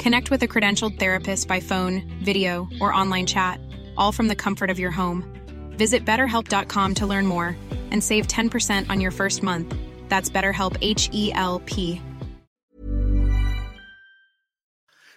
Connect with a credentialed therapist by phone, video, or online chat, all from the comfort of your home. Visit betterhelp.com to learn more and save 10% on your first month. That's BetterHelp H E L P.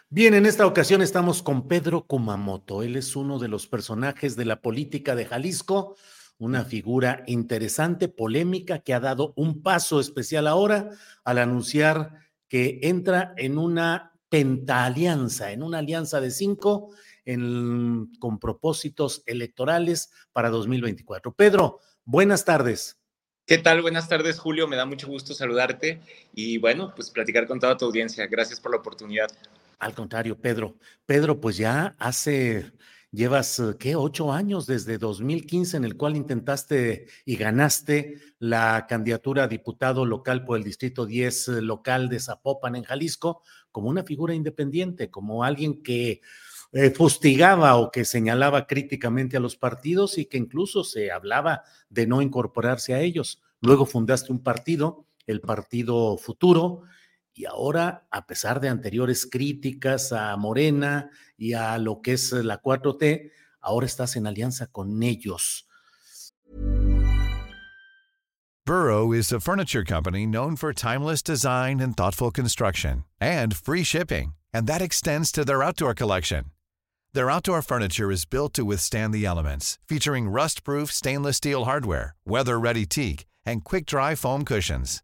Bien, en esta ocasión estamos con Pedro Kumamoto. Él es uno de los personajes de la política de Jalisco, una figura interesante, polémica, que ha dado un paso especial ahora al anunciar que entra en una pentaalianza, en una alianza de cinco en, con propósitos electorales para 2024. Pedro, buenas tardes. ¿Qué tal? Buenas tardes, Julio. Me da mucho gusto saludarte y bueno, pues platicar con toda tu audiencia. Gracias por la oportunidad. Al contrario, Pedro. Pedro, pues ya hace, llevas, ¿qué? Ocho años desde 2015 en el cual intentaste y ganaste la candidatura a diputado local por el Distrito 10 local de Zapopan en Jalisco como una figura independiente, como alguien que eh, fustigaba o que señalaba críticamente a los partidos y que incluso se hablaba de no incorporarse a ellos. Luego fundaste un partido, el Partido Futuro, y ahora, a pesar de anteriores críticas a Morena y a lo que es la 4T, ahora estás en alianza con ellos. Burrow is a furniture company known for timeless design and thoughtful construction and free shipping, and that extends to their outdoor collection. Their outdoor furniture is built to withstand the elements, featuring rust-proof stainless steel hardware, weather-ready teak, and quick-dry foam cushions.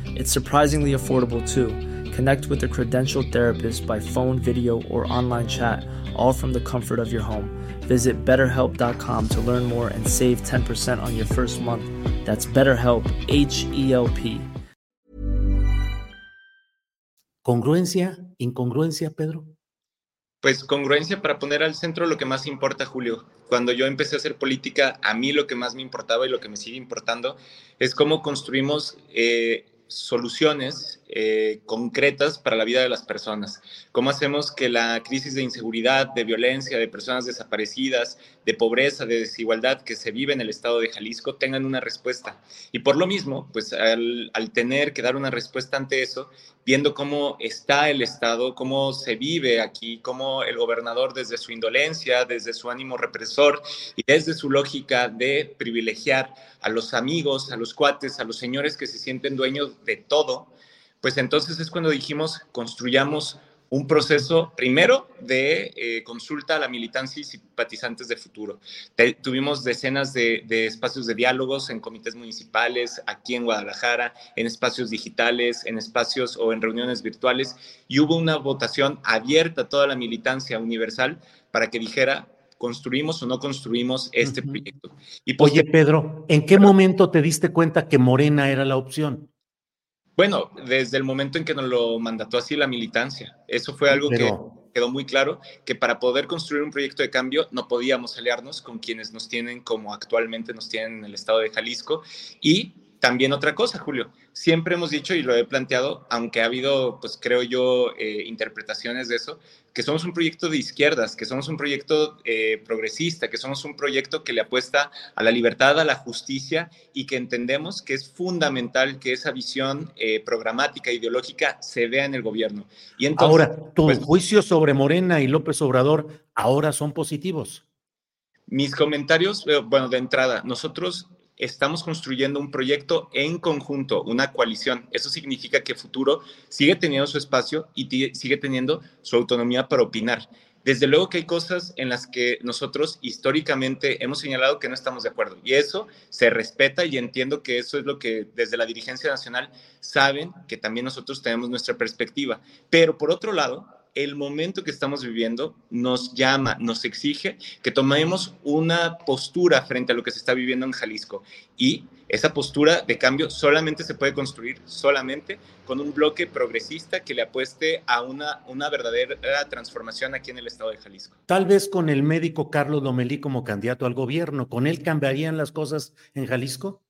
It's surprisingly affordable too. Connect with a credentialed therapist by phone, video, or online chat, all from the comfort of your home. Visit betterhelp.com to learn more and save 10% on your first month. That's BetterHelp, H E L P. ¿Congruencia? ¿Incongruencia, Pedro? Pues congruencia para poner al centro lo que más importa, Julio. Cuando yo empecé a hacer política, a mí lo que más me importaba y lo que me sigue importando es cómo construimos eh, soluciones eh, concretas para la vida de las personas. ¿Cómo hacemos que la crisis de inseguridad, de violencia, de personas desaparecidas, de pobreza, de desigualdad que se vive en el estado de Jalisco tengan una respuesta? Y por lo mismo, pues al, al tener que dar una respuesta ante eso, viendo cómo está el estado, cómo se vive aquí, cómo el gobernador desde su indolencia, desde su ánimo represor y desde su lógica de privilegiar a los amigos, a los cuates, a los señores que se sienten dueños de todo, pues entonces es cuando dijimos, construyamos un proceso primero de eh, consulta a la militancia y simpatizantes de futuro. tuvimos decenas de, de, espacios de diálogos en comités municipales, aquí en Guadalajara, en espacios digitales, en espacios o en reuniones virtuales, y hubo una votación abierta a toda la militancia universal para que dijera construimos o no construimos este proyecto. Y pues, Oye, Pedro, ¿en qué momento te diste cuenta que Morena era la opción? Bueno, desde el momento en que nos lo mandató así la militancia. Eso fue algo que quedó muy claro, que para poder construir un proyecto de cambio no podíamos aliarnos con quienes nos tienen como actualmente nos tienen en el estado de Jalisco y también otra cosa, Julio. Siempre hemos dicho y lo he planteado, aunque ha habido, pues creo yo, eh, interpretaciones de eso, que somos un proyecto de izquierdas, que somos un proyecto eh, progresista, que somos un proyecto que le apuesta a la libertad, a la justicia y que entendemos que es fundamental que esa visión eh, programática, ideológica, se vea en el gobierno. Y entonces, ahora, ¿tu pues, juicio sobre Morena y López Obrador ahora son positivos? Mis comentarios, bueno, de entrada, nosotros estamos construyendo un proyecto en conjunto, una coalición. Eso significa que Futuro sigue teniendo su espacio y sigue teniendo su autonomía para opinar. Desde luego que hay cosas en las que nosotros históricamente hemos señalado que no estamos de acuerdo y eso se respeta y entiendo que eso es lo que desde la dirigencia nacional saben que también nosotros tenemos nuestra perspectiva. Pero por otro lado, el momento que estamos viviendo nos llama, nos exige que tomemos una postura frente a lo que se está viviendo en Jalisco. Y esa postura de cambio solamente se puede construir solamente con un bloque progresista que le apueste a una, una verdadera transformación aquí en el estado de Jalisco. Tal vez con el médico Carlos Lomelí como candidato al gobierno, ¿con él cambiarían las cosas en Jalisco?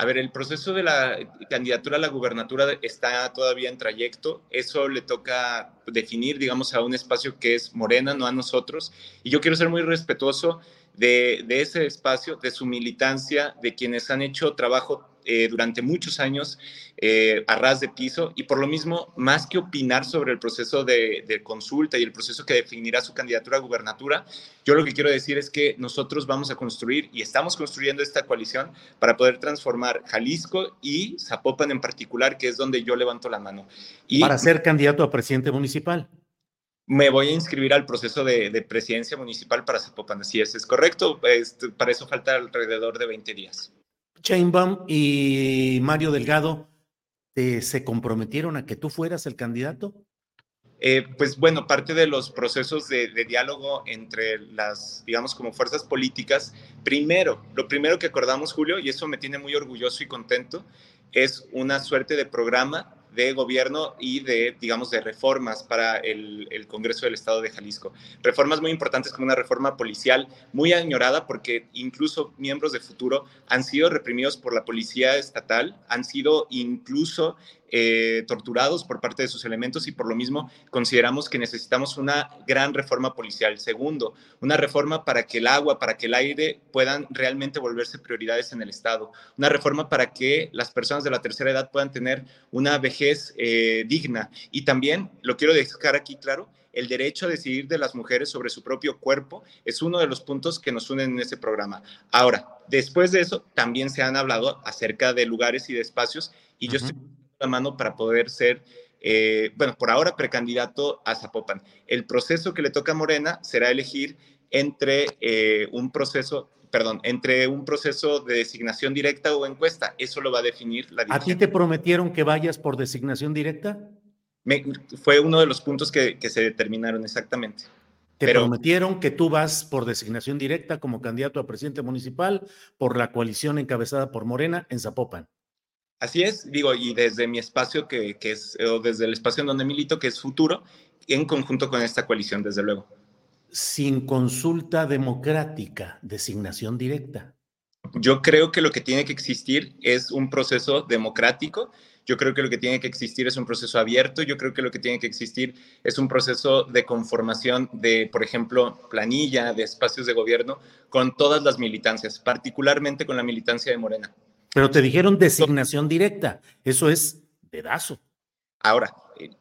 A ver, el proceso de la candidatura a la gubernatura está todavía en trayecto. Eso le toca definir, digamos, a un espacio que es Morena, no a nosotros. Y yo quiero ser muy respetuoso de, ese espacio, de su militancia, de quienes han hecho trabajo eh, durante muchos años eh, a ras de piso y por lo mismo, más que opinar sobre el proceso de, consulta y el proceso que definirá su candidatura a gubernatura, yo lo que quiero decir es que nosotros vamos a construir y estamos construyendo esta coalición para poder transformar Jalisco y Zapopan en particular, que es donde yo levanto la mano. Y, para ser candidato a presidente municipal me voy a inscribir al proceso de, presidencia municipal para Zapopan. Así es, es correcto. Este, para eso falta alrededor de 20 días. Chainbaum y Mario Delgado se comprometieron a que tú fueras el candidato? Eh, pues bueno, parte de los procesos de, de, diálogo entre las, digamos, como fuerzas políticas, primero, lo primero que acordamos, Julio, y eso me tiene muy orgulloso y contento, es una suerte de programa de gobierno y de, digamos, de reformas para el, Congreso del Estado de Jalisco. Reformas muy importantes como una reforma policial muy añorada porque incluso miembros de Futuro han sido reprimidos por la policía estatal, han sido incluso eh, torturados por parte de sus elementos y por lo mismo consideramos que necesitamos una gran reforma policial. Segundo, una reforma para que el agua, para que el aire puedan realmente volverse prioridades en el Estado. Una reforma para que las personas de la tercera edad puedan tener una vejez eh, digna. Y también, lo quiero dejar aquí claro, el derecho a decidir de las mujeres sobre su propio cuerpo es uno de los puntos que nos unen en ese programa. Ahora, después de eso, también se han hablado acerca de lugares y de espacios y yo estoy la mano para poder ser, eh, bueno, por ahora precandidato a Zapopan. El proceso que le toca a Morena será elegir entre eh, un proceso, perdón, entre un proceso de designación directa o encuesta. Eso lo va a definir la ¿A ti te prometieron que vayas por designación directa? fue uno de los puntos que, se determinaron exactamente. Te prometieron que tú vas por designación directa como candidato a presidente municipal por la coalición encabezada por Morena en Zapopan. Así es, digo, y desde mi espacio, que, es, o desde el espacio en donde milito, que es futuro, en conjunto con esta coalición, desde luego. Sin consulta democrática, designación directa. Yo creo que lo que tiene que existir es un proceso democrático. Yo creo que lo que tiene que existir es un proceso abierto. Yo creo que lo que tiene que existir es un proceso de conformación de, por ejemplo, planilla, de espacios de gobierno con todas las militancias, particularmente con la militancia de Morena. Pero te dijeron designación directa. Eso es dedazo. Ahora,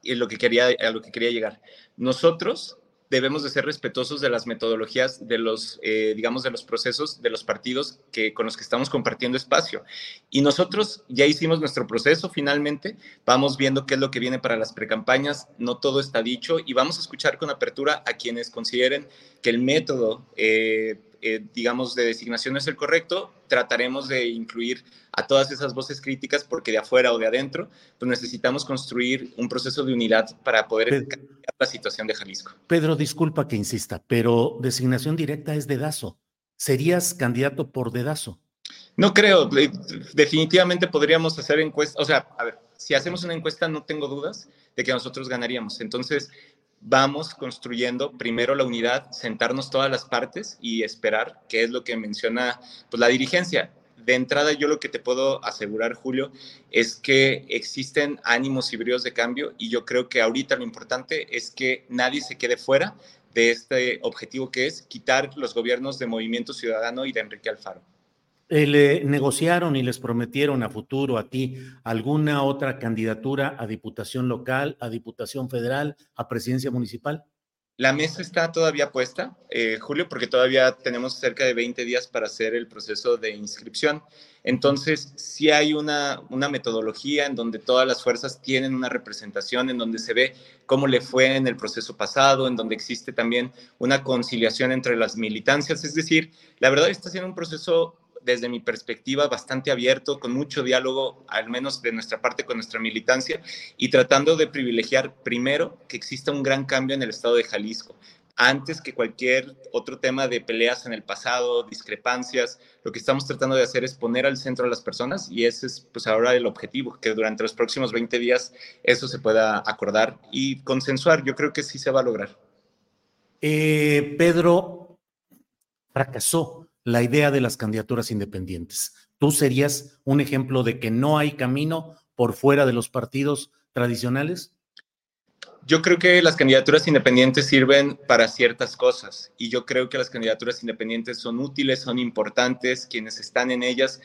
es lo que quería, a lo que quería llegar. Nosotros debemos de ser respetuosos de las metodologías, de los, eh, digamos, de los procesos de los partidos que, con los que estamos compartiendo espacio. Y nosotros ya hicimos nuestro proceso finalmente, vamos viendo qué es lo que viene para las precampañas, no todo está dicho y vamos a escuchar con apertura a quienes consideren que el método eh, eh, digamos, de designación no es el correcto, trataremos de incluir a todas esas voces críticas porque de afuera o de adentro, pues necesitamos construir un proceso de unidad para poder cambiar la situación de Jalisco. Pedro, disculpa que insista, pero designación directa es dedazo. ¿Serías candidato por dedazo? No creo, definitivamente podríamos hacer encuestas, o sea, a ver, si hacemos una encuesta no tengo dudas de que nosotros ganaríamos. Entonces, vamos construyendo primero la unidad, sentarnos todas las partes y esperar qué es lo que menciona pues, la dirigencia. de entrada yo lo que te puedo asegurar, Julio, es que existen ánimos y bríos de cambio y yo creo que ahorita lo importante es que nadie se quede fuera de este objetivo que es quitar los gobiernos de Movimiento Ciudadano y de Enrique Alfaro. Eh, ¿Le negociaron y les prometieron a futuro a ti alguna otra candidatura a diputación local, a diputación federal, a presidencia municipal? La mesa está todavía puesta, eh, Julio, porque todavía tenemos cerca de 20 días para hacer el proceso de inscripción. Entonces, sí hay una, una metodología en donde todas las fuerzas tienen una representación, en donde se ve cómo le fue en el proceso pasado, en donde existe también una conciliación entre las militancias. Es decir, la verdad está siendo un proceso desde mi perspectiva, bastante abierto, con mucho diálogo, al menos de nuestra parte con nuestra militancia, y tratando de privilegiar primero que exista un gran cambio en el estado de Jalisco. Antes que cualquier otro tema de peleas en el pasado, discrepancias, lo que estamos tratando de hacer es poner al centro a las personas y ese es pues ahora el objetivo, que durante los próximos 20 días eso se pueda acordar y consensuar. Yo creo que sí se va a lograr. Eh, Pedro fracasó la idea de las candidaturas independientes. ¿Tú serías un ejemplo de que no hay camino por fuera de los partidos tradicionales? Yo creo que las candidaturas independientes sirven para ciertas cosas y yo creo que las candidaturas independientes son útiles, son importantes, quienes están en ellas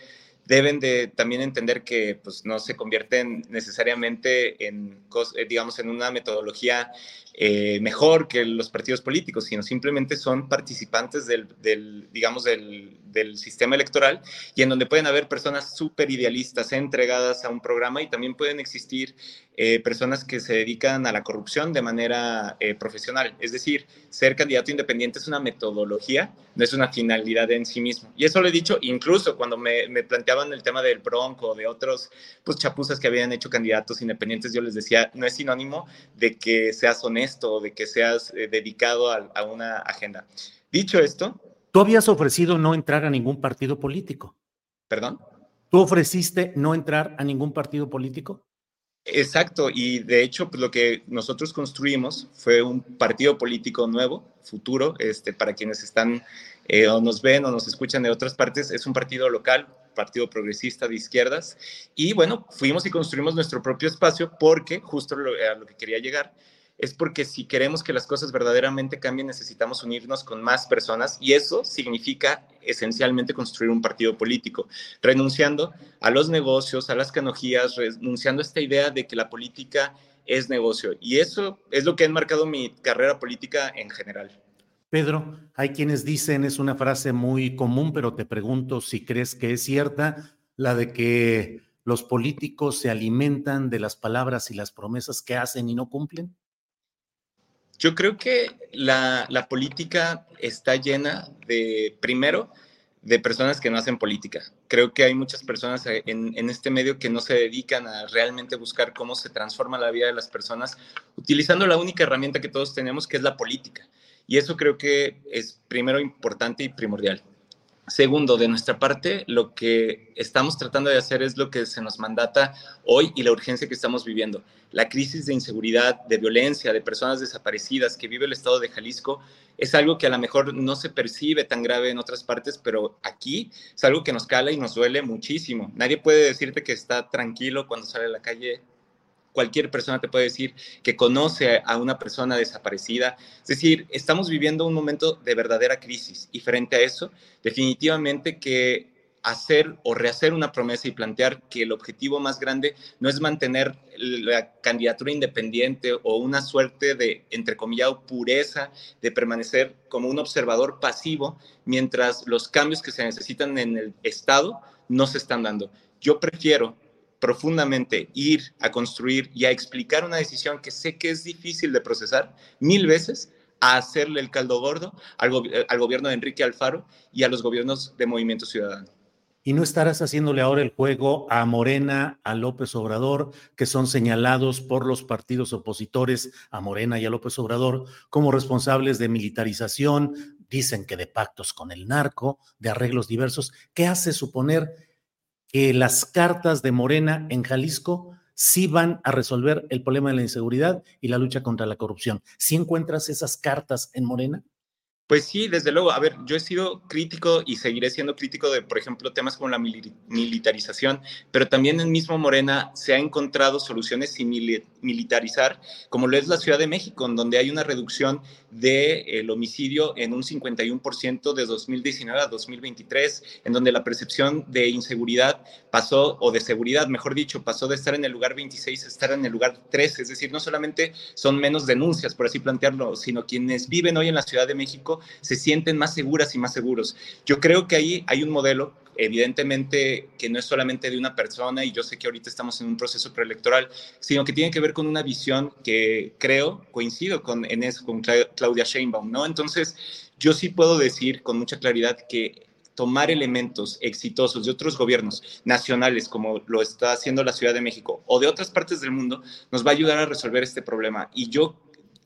deben de también entender que pues, no se convierten necesariamente en, eh, digamos, en una metodología eh, mejor que los partidos políticos, sino simplemente son participantes del, digamos, del, del, sistema electoral y en donde pueden haber personas súper idealistas, entregadas a un programa y también pueden existir eh, personas que se dedican a la corrupción de manera eh, profesional. Es decir, ser candidato independiente es una metodología, no es una finalidad en sí mismo. Y eso lo he dicho incluso cuando me, me planteaban el tema del Bronco, de otros pues, chapuzas que habían hecho candidatos independientes, yo les decía, no es sinónimo de que seas honesto, de que seas eh, dedicado a, a una agenda. Dicho esto... Tú habías ofrecido no entrar a ningún partido político. ¿Perdón? ¿Tú ofreciste no entrar a ningún partido político? Exacto, y de hecho pues, lo que nosotros construimos fue un partido político nuevo, futuro, este, para quienes están eh, o nos ven o nos escuchan de otras partes, es un partido local, partido progresista de izquierdas, y bueno, fuimos y construimos nuestro propio espacio porque justo a lo que quería llegar es porque si queremos que las cosas verdaderamente cambien, necesitamos unirnos con más personas y eso significa esencialmente construir un partido político, renunciando a los negocios, a las canojías, renunciando a esta idea de que la política es negocio. Y eso es lo que ha enmarcado mi carrera política en general. Pedro, hay quienes dicen, es una frase muy común, pero te pregunto si crees que es cierta, la de que los políticos se alimentan de las palabras y las promesas que hacen y no cumplen. Yo creo que la, política está llena de, primero, de personas que no hacen política. Creo que hay muchas personas en, este medio que no se dedican a realmente buscar cómo se transforma la vida de las personas utilizando la única herramienta que todos tenemos, que es la política. Y eso creo que es primero importante y primordial. Segundo, de nuestra parte, lo que estamos tratando de hacer es lo que se nos mandata hoy y la urgencia que estamos viviendo. La crisis de inseguridad, de violencia, de personas desaparecidas que vive el estado de Jalisco es algo que a lo mejor no se percibe tan grave en otras partes, pero aquí es algo que nos cala y nos duele muchísimo. Nadie puede decirte que está tranquilo cuando sale a la calle cualquier persona te puede decir que conoce a una persona desaparecida. Es decir, estamos viviendo un momento de verdadera crisis y frente a eso, definitivamente que hacer o rehacer una promesa y plantear que el objetivo más grande no es mantener la candidatura independiente o una suerte de, entre comillas, pureza de permanecer como un observador pasivo mientras los cambios que se necesitan en el Estado no se están dando. Yo prefiero profundamente ir a construir y a explicar una decisión que sé que es difícil de procesar mil veces, a hacerle el caldo gordo al, al gobierno de Enrique Alfaro y a los gobiernos de Movimiento Ciudadano. ¿Y no estarás haciéndole ahora el juego a Morena, a López Obrador, que son señalados por los partidos opositores a Morena y a López Obrador como responsables de militarización, dicen que de pactos con el narco, de arreglos diversos? ¿Qué hace suponer que las cartas de Morena en Jalisco sí van a resolver el problema de la inseguridad y la lucha contra la corrupción. ¿Sí encuentras esas cartas en Morena? Pues sí, desde luego. A ver, yo he sido crítico y seguiré siendo crítico de, por ejemplo, temas como la militarización, pero también en mismo Morena se ha encontrado soluciones sin militarizar, como lo es la Ciudad de México, en donde hay una reducción del homicidio en un 51% de 2019 a 2023, en donde la percepción de inseguridad pasó, o de seguridad, mejor dicho, pasó de estar en el lugar 26 a estar en el lugar 3. Es decir, no solamente son menos denuncias, por así plantearlo, sino quienes viven hoy en la Ciudad de México se sienten más seguras y más seguros. Yo creo que ahí hay un modelo evidentemente que no es solamente de una persona y yo sé que ahorita estamos en un proceso preelectoral, sino que tiene que ver con una visión que creo coincido con, en eso, con Claudia Sheinbaum, ¿no? Entonces, yo sí puedo decir con mucha claridad que tomar elementos exitosos de otros gobiernos nacionales, como lo está haciendo la Ciudad de México, o de otras partes del mundo, nos va a ayudar a resolver este problema. Y yo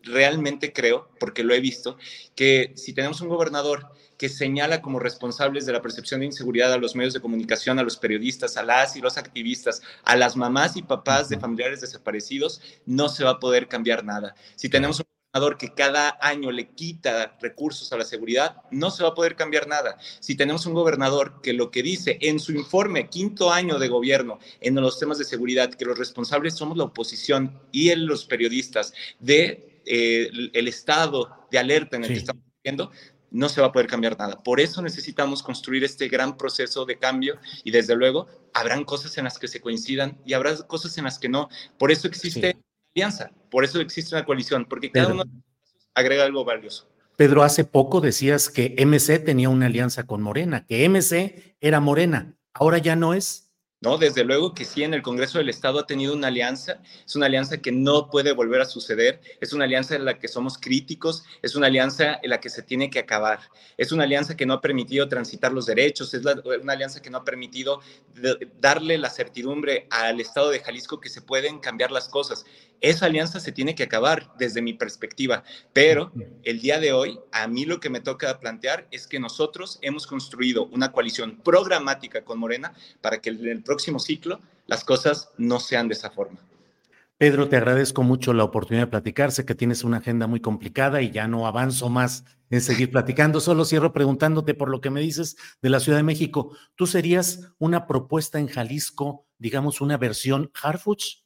realmente creo, porque lo he visto, que si tenemos un gobernador que señala como responsables de la percepción de inseguridad a los medios de comunicación, a los periodistas, a las y los activistas, a las mamás y papás de familiares desaparecidos, no se va a poder cambiar nada. Si tenemos un gobernador que cada año le quita recursos a la seguridad, no se va a poder cambiar nada. Si tenemos un gobernador que lo que dice en su informe, quinto año de gobierno, en los temas de seguridad, que los responsables somos la oposición y los periodistas de eh, el estado de alerta en el que estamos viviendo, no se va a poder cambiar nada. Por eso necesitamos construir este gran proceso de cambio y desde luego habrán cosas en las que se coincidan y habrá cosas en las que no. Por eso existe alianza, por eso existe una coalición, porque cada uno agrega algo valioso. Pedro, hace poco decías que MC tenía una alianza con Morena, que MC era Morena, ahora ya no es. No, desde luego que sí, en el Congreso del Estado ha tenido una alianza, es una alianza que no puede volver a suceder, es una alianza en la que somos críticos, es una alianza en la que se tiene que acabar, es una alianza que no ha permitido transitar los derechos, es una alianza que no ha permitido darle la certidumbre al Estado de Jalisco que se pueden cambiar las cosas. Esa alianza se tiene que acabar desde mi perspectiva, pero el día de hoy a mí lo que me toca plantear es que nosotros hemos construido una coalición programática con Morena para que en el próximo ciclo las cosas no sean de esa forma. Pedro, te agradezco mucho la oportunidad de platicar. Sé que tienes una agenda muy complicada y ya no avanzo más en seguir platicando. Solo cierro preguntándote por lo que me dices de la Ciudad de México. ¿Tú serías una propuesta en Jalisco, digamos, una versión Harfuch?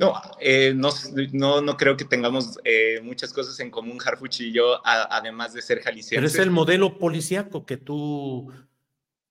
No, eh, no, no, no, creo que tengamos eh, muchas cosas en común, Harfuch y yo, además de ser jaliscienses. Pero es el modelo policíaco que tú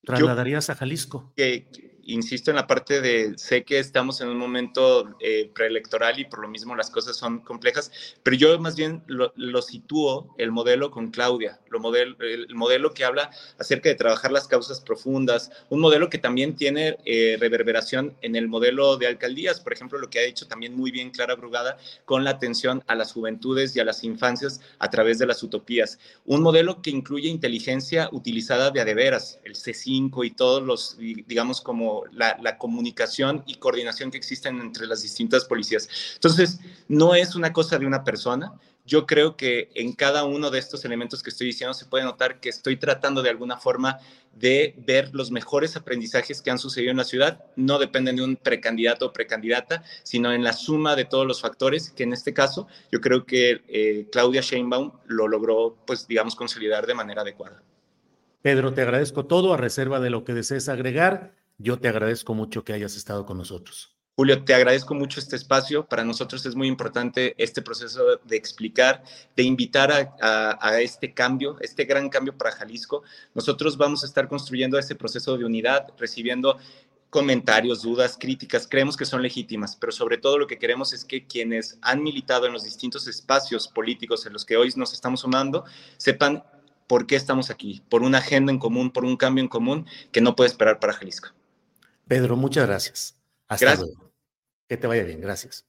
trasladarías a Jalisco. Que, insisto en la parte de, sé que estamos en un momento eh, preelectoral y por lo mismo las cosas son complejas, pero yo más bien lo, lo sitúo el modelo con Claudia, lo modelo, el modelo que habla acerca de trabajar las causas profundas, un modelo que también tiene eh, reverberación en el modelo de alcaldías, por ejemplo, lo que ha dicho también muy bien Clara Brugada con la atención a las juventudes y a las infancias a través de las utopías. Un modelo que incluye inteligencia utilizada de adeveras, el C5 y todos los, digamos, como la, comunicación y coordinación que existen entre las distintas policías. Entonces, no es una cosa de una persona. Yo creo que en cada uno de estos elementos que estoy diciendo se puede notar que estoy tratando de alguna forma de ver los mejores aprendizajes que han sucedido en la ciudad. No dependen de un precandidato o precandidata, sino en la suma de todos los factores, que en este caso yo creo que eh, Claudia Sheinbaum lo logró, pues digamos, consolidar de manera adecuada. Pedro, te agradezco todo a reserva de lo que desees agregar. Yo te agradezco mucho que hayas estado con nosotros. Julio, te agradezco mucho este espacio. Para nosotros es muy importante este proceso de explicar, de invitar a, este cambio, este gran cambio para Jalisco. Nosotros vamos a estar construyendo este proceso de unidad, recibiendo comentarios, dudas, críticas, creemos que son legítimas, pero sobre todo lo que queremos es que quienes han militado en los distintos espacios políticos en los que hoy nos estamos sumando, sepan por qué estamos aquí, por una agenda en común, por un cambio en común que no puede esperar para Jalisco. Pedro, muchas gracias. Hasta luego. Que te vaya bien. Gracias.